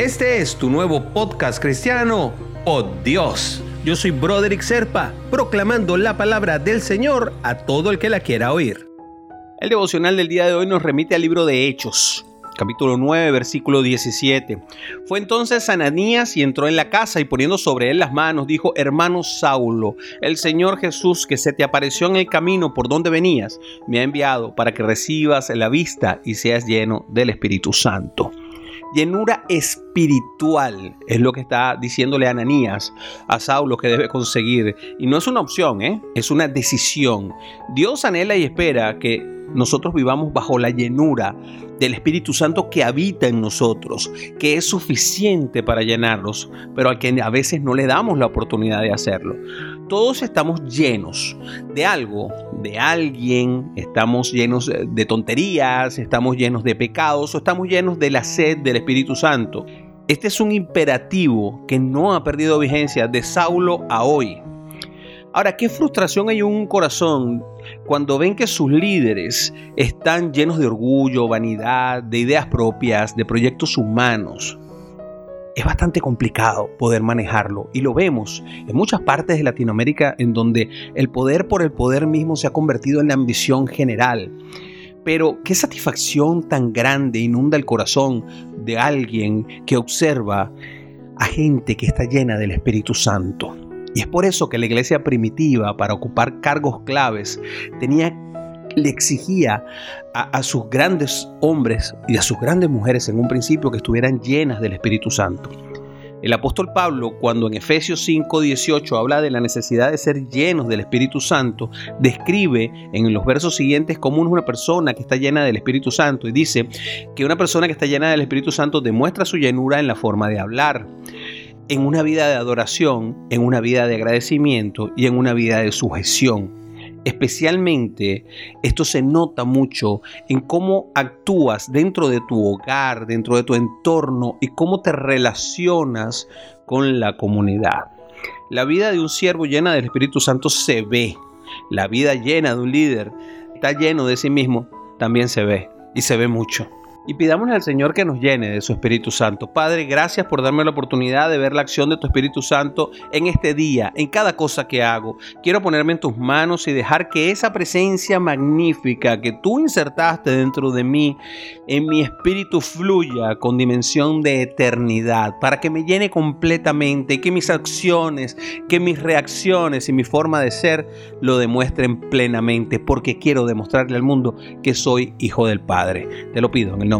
Este es tu nuevo podcast cristiano, Oh Dios. Yo soy Broderick Serpa, proclamando la palabra del Señor a todo el que la quiera oír. El devocional del día de hoy nos remite al libro de Hechos, capítulo 9, versículo 17. Fue entonces Ananías y entró en la casa y poniendo sobre él las manos, dijo, hermano Saulo, el Señor Jesús que se te apareció en el camino por donde venías, me ha enviado para que recibas la vista y seas lleno del Espíritu Santo. Llenura espiritual es lo que está diciéndole Ananías a Saulo que debe conseguir. Y no es una opción, ¿eh? es una decisión. Dios anhela y espera que nosotros vivamos bajo la llenura del Espíritu Santo que habita en nosotros, que es suficiente para llenarnos, pero al que a veces no le damos la oportunidad de hacerlo. Todos estamos llenos de algo, de alguien, estamos llenos de tonterías, estamos llenos de pecados o estamos llenos de la sed del Espíritu Santo. Este es un imperativo que no ha perdido vigencia de Saulo a hoy. Ahora, qué frustración hay en un corazón cuando ven que sus líderes están llenos de orgullo, vanidad, de ideas propias, de proyectos humanos. Es bastante complicado poder manejarlo y lo vemos en muchas partes de Latinoamérica en donde el poder por el poder mismo se ha convertido en la ambición general. Pero qué satisfacción tan grande inunda el corazón de alguien que observa a gente que está llena del Espíritu Santo. Y es por eso que la iglesia primitiva, para ocupar cargos claves, tenía le exigía a, sus grandes hombres y a sus grandes mujeres en un principio que estuvieran llenas del Espíritu Santo. El apóstol Pablo, cuando en Efesios 5:18 habla de la necesidad de ser llenos del Espíritu Santo, describe en los versos siguientes cómo es una persona que está llena del Espíritu Santo y dice que una persona que está llena del Espíritu Santo demuestra su llenura en la forma de hablar en una vida de adoración, en una vida de agradecimiento y en una vida de sujeción. Especialmente esto se nota mucho en cómo actúas dentro de tu hogar, dentro de tu entorno y cómo te relacionas con la comunidad. La vida de un siervo llena del Espíritu Santo se ve. La vida llena de un líder está lleno de sí mismo, también se ve y se ve mucho y pidamos al Señor que nos llene de su Espíritu Santo. Padre, gracias por darme la oportunidad de ver la acción de tu Espíritu Santo en este día, en cada cosa que hago. Quiero ponerme en tus manos y dejar que esa presencia magnífica que tú insertaste dentro de mí, en mi espíritu fluya con dimensión de eternidad, para que me llene completamente y que mis acciones, que mis reacciones y mi forma de ser lo demuestren plenamente, porque quiero demostrarle al mundo que soy hijo del Padre. Te lo pido en el nombre